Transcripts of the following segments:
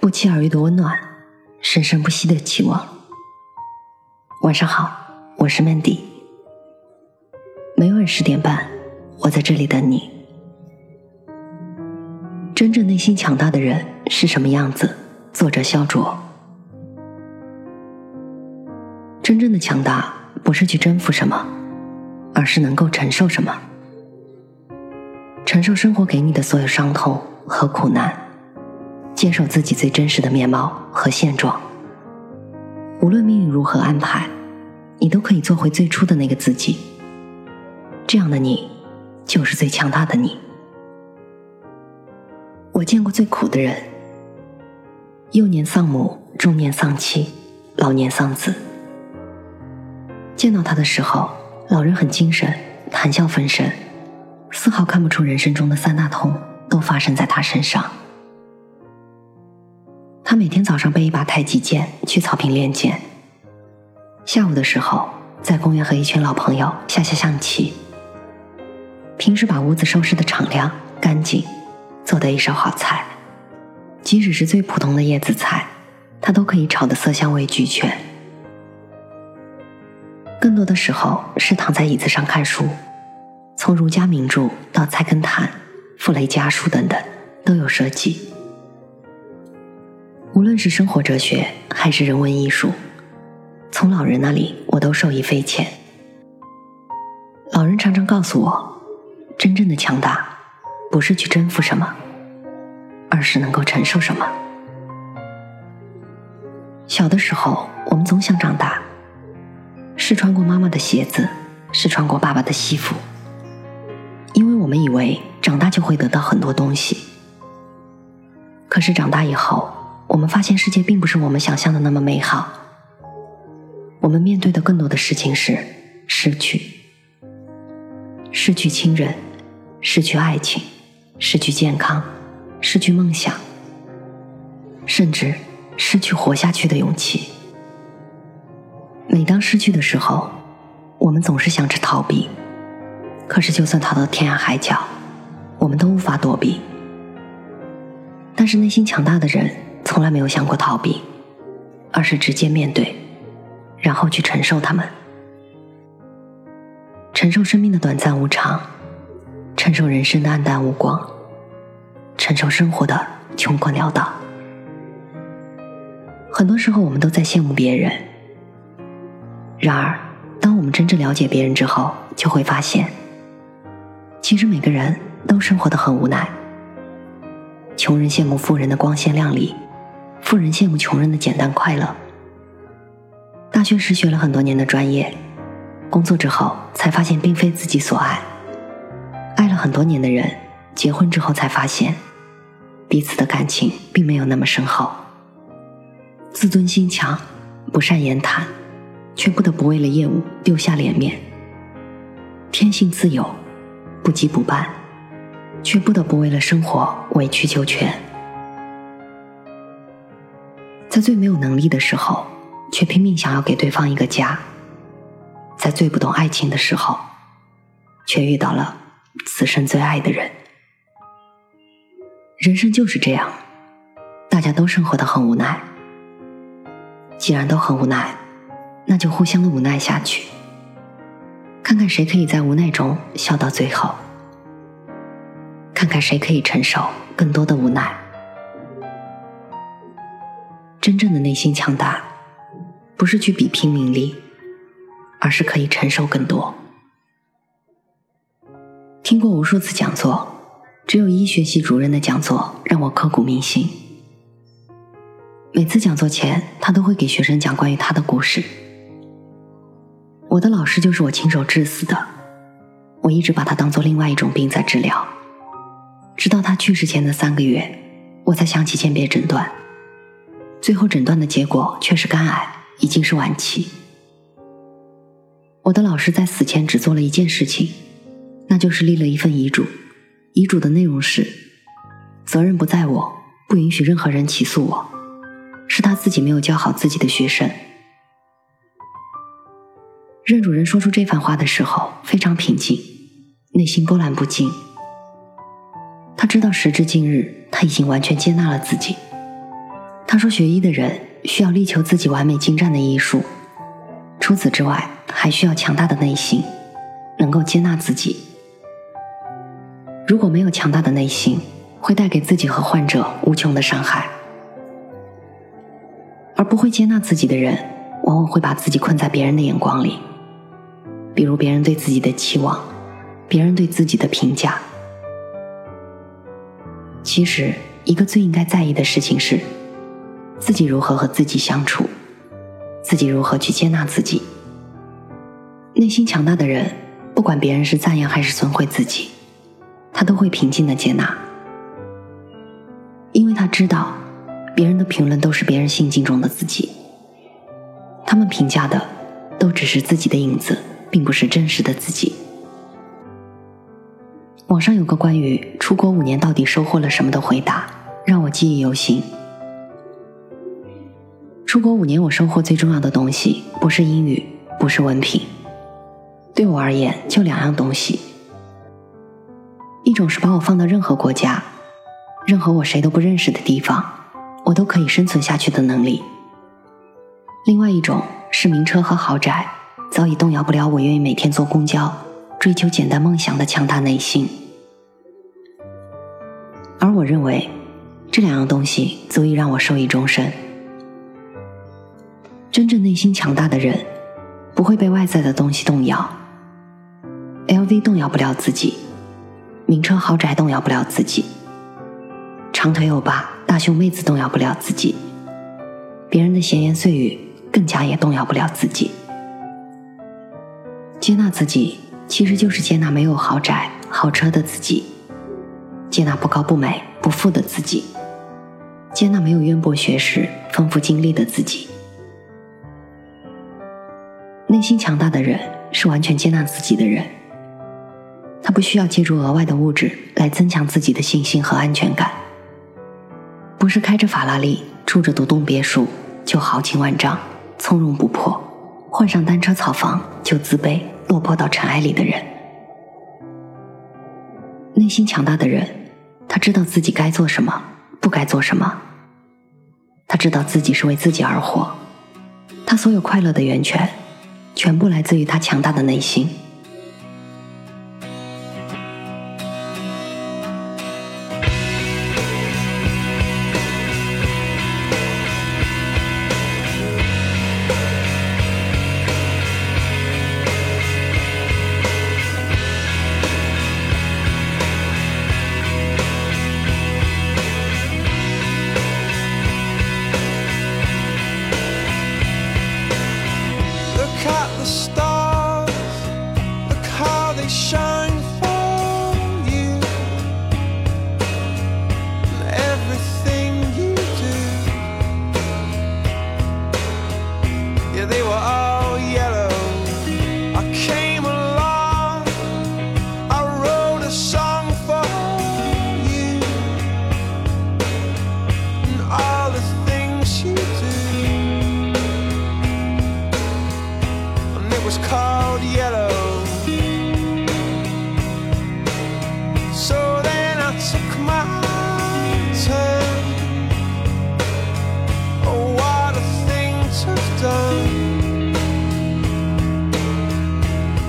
不期而遇的温暖，生生不息的期望。晚上好，我是 Mandy。每晚十点半，我在这里等你。真正内心强大的人是什么样子？作者肖卓。真正的强大不是去征服什么，而是能够承受什么。承受生活给你的所有伤痛和苦难，接受自己最真实的面貌和现状。无论命运如何安排，你都可以做回最初的那个自己。这样的你，就是最强大的你。我见过最苦的人：幼年丧母，中年丧妻，老年丧子。见到他的时候，老人很精神，谈笑风生。丝毫看不出人生中的三大痛都发生在他身上。他每天早上背一把太极剑去草坪练剑，下午的时候在公园和一群老朋友下下象棋。平时把屋子收拾的敞亮干净，做的一手好菜，即使是最普通的叶子菜，他都可以炒的色香味俱全。更多的时候是躺在椅子上看书。从儒家名著到菜根谭、傅雷家书等等，都有涉及。是生活哲学还是人文艺术，从老人那里我都受益匪浅。老人常常告诉我，真正的强大不是去征服什么，而是能够承受什么。小的时候，我们总想长大，试穿过妈妈的鞋子，试穿过爸爸的西服。因为我们以为长大就会得到很多东西，可是长大以后，我们发现世界并不是我们想象的那么美好。我们面对的更多的事情是失去：失去亲人，失去爱情，失去健康，失去梦想，甚至失去活下去的勇气。每当失去的时候，我们总是想着逃避。可是，就算逃到天涯海角，我们都无法躲避。但是，内心强大的人从来没有想过逃避，而是直接面对，然后去承受他们，承受生命的短暂无常，承受人生的黯淡无光，承受生活的穷困潦倒。很多时候，我们都在羡慕别人。然而，当我们真正了解别人之后，就会发现。其实每个人都生活的很无奈。穷人羡慕富人的光鲜亮丽，富人羡慕穷人的简单快乐。大学时学了很多年的专业，工作之后才发现并非自己所爱。爱了很多年的人，结婚之后才发现，彼此的感情并没有那么深厚。自尊心强，不善言谈，却不得不为了业务丢下脸面。天性自由。不羁不办，却不得不为了生活委曲求全。在最没有能力的时候，却拼命想要给对方一个家；在最不懂爱情的时候，却遇到了此生最爱的人。人生就是这样，大家都生活的很无奈。既然都很无奈，那就互相的无奈下去。看看谁可以在无奈中笑到最后，看看谁可以承受更多的无奈。真正的内心强大，不是去比拼名利，而是可以承受更多。听过无数次讲座，只有医学系主任的讲座让我刻骨铭心。每次讲座前，他都会给学生讲关于他的故事。我的老师就是我亲手治死的，我一直把他当做另外一种病在治疗，直到他去世前的三个月，我才想起鉴别诊断，最后诊断的结果却是肝癌，已经是晚期。我的老师在死前只做了一件事情，那就是立了一份遗嘱，遗嘱的内容是：责任不在我，不允许任何人起诉我，是他自己没有教好自己的学生。任主任说出这番话的时候，非常平静，内心波澜不惊。他知道时至今日，他已经完全接纳了自己，他说，学医的人需要力求自己完美精湛的医术，除此之外，还需要强大的内心，能够接纳自己。如果没有强大的内心，会带给自己和患者无穷的伤害。而不会接纳自己的人，往往会把自己困在别人的眼光里，比如别人对自己的期望，别人对自己的评价。其实，一个最应该在意的事情是，自己如何和自己相处，自己如何去接纳自己。内心强大的人，不管别人是赞扬还是损毁自己，他都会平静的接纳，因为他知道。别人的评论都是别人心境中的自己，他们评价的都只是自己的影子，并不是真实的自己。网上有个关于出国五年到底收获了什么的回答，让我记忆犹新。出国五年，我收获最重要的东西不是英语，不是文凭，对我而言就两样东西：一种是把我放到任何国家，任何我谁都不认识的地方。我都可以生存下去的能力。另外一种是名车和豪宅早已动摇不了我愿意每天坐公交、追求简单梦想的强大内心。而我认为，这两样东西足以让我受益终身。真正内心强大的人，不会被外在的东西动摇。LV 动摇不了自己，名车豪宅动摇不了自己，长腿欧巴。大胸妹子动摇不了自己，别人的闲言碎语更加也动摇不了自己。接纳自己，其实就是接纳没有豪宅、豪车的自己；接纳不高不美、不富的自己；接纳没有渊博学识、丰富经历的自己。内心强大的人是完全接纳自己的人，他不需要借助额外的物质来增强自己的信心和安全感。不是开着法拉利、住着独栋别墅就豪情万丈、从容不迫，换上单车、草房就自卑、落魄到尘埃里的人。内心强大的人，他知道自己该做什么，不该做什么。他知道自己是为自己而活，他所有快乐的源泉，全部来自于他强大的内心。called yellow. So then I took my turn. Oh, what a thing to have done!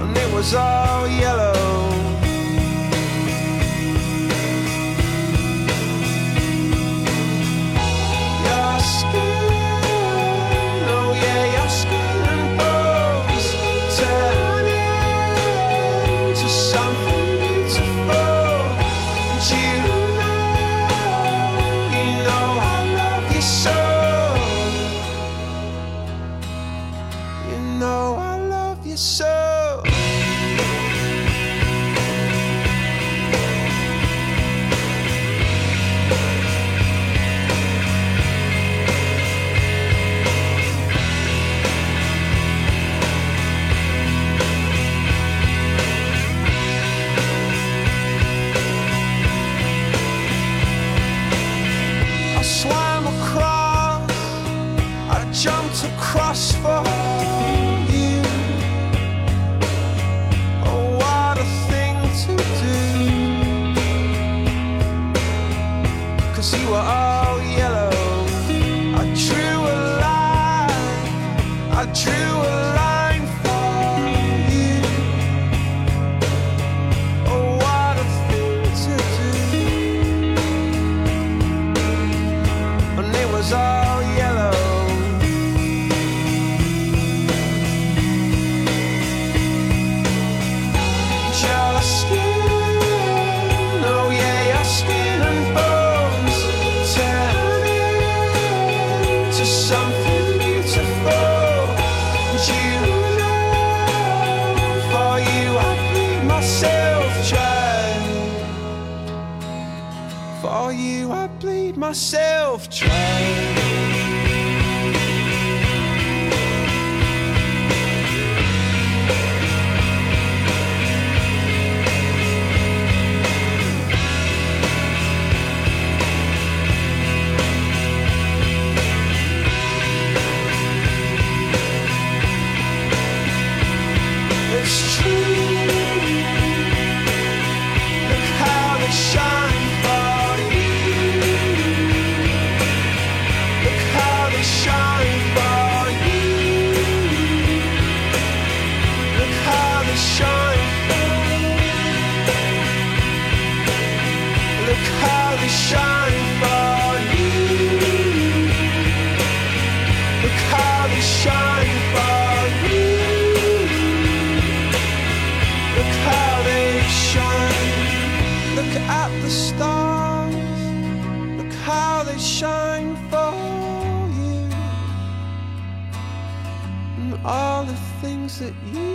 And it was all yellow. your so. jumped across for are myself trying. you.